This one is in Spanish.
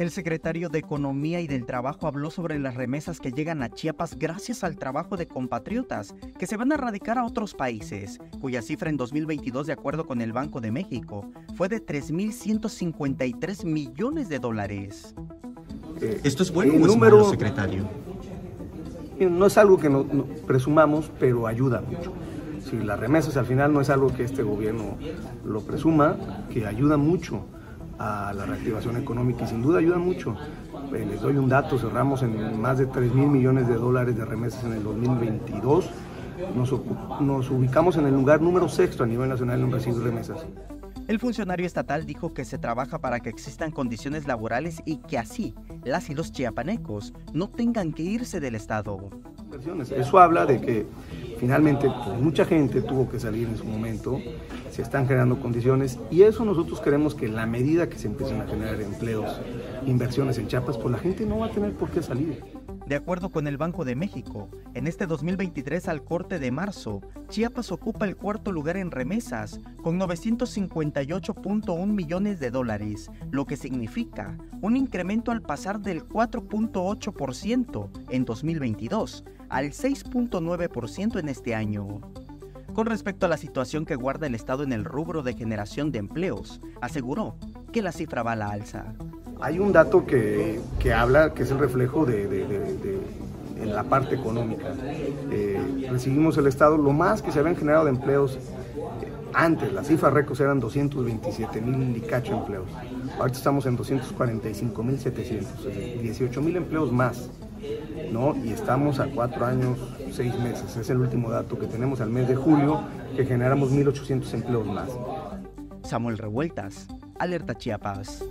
El secretario de Economía y del Trabajo habló sobre las remesas que llegan a Chiapas gracias al trabajo de compatriotas que se van a radicar a otros países, cuya cifra en 2022, de acuerdo con el Banco de México, fue de 3.153 millones de dólares. Eh, ¿Esto es bueno o es número, malo, secretario? No es algo que no, presumamos, pero ayuda mucho. Si las remesas al final no es algo que este gobierno lo presuma, que ayuda mucho a la reactivación económica y sin duda ayuda mucho. Eh, les doy un dato, cerramos en más de 3 mil millones de dólares de remesas en el 2022. Nos, nos ubicamos en el lugar número sexto a nivel nacional en de remesas. El funcionario estatal dijo que se trabaja para que existan condiciones laborales y que así las y los chiapanecos no tengan que irse del Estado. Eso habla de que finalmente pues, mucha gente tuvo que salir en su momento se están generando condiciones y eso nosotros queremos que la medida que se empiecen a generar empleos, inversiones en Chiapas, pues la gente no va a tener por qué salir. De acuerdo con el Banco de México, en este 2023 al corte de marzo, Chiapas ocupa el cuarto lugar en remesas, con 958.1 millones de dólares, lo que significa un incremento al pasar del 4.8% en 2022 al 6.9% en este año. Con respecto a la situación que guarda el Estado en el rubro de generación de empleos, aseguró que la cifra va a la alza. Hay un dato que, habla, que es el reflejo de, la parte económica. Eh, recibimos el Estado, lo más que se habían generado de empleos eh, antes, las cifras récords eran 227 mil y empleos. Ahorita estamos en 245 mil 700, 18 mil empleos más. ¿no? Y estamos a cuatro años, seis meses. Es el último dato que tenemos al mes de julio, que generamos 1.800 empleos más. Samuel Revueltas, Alerta Chiapas.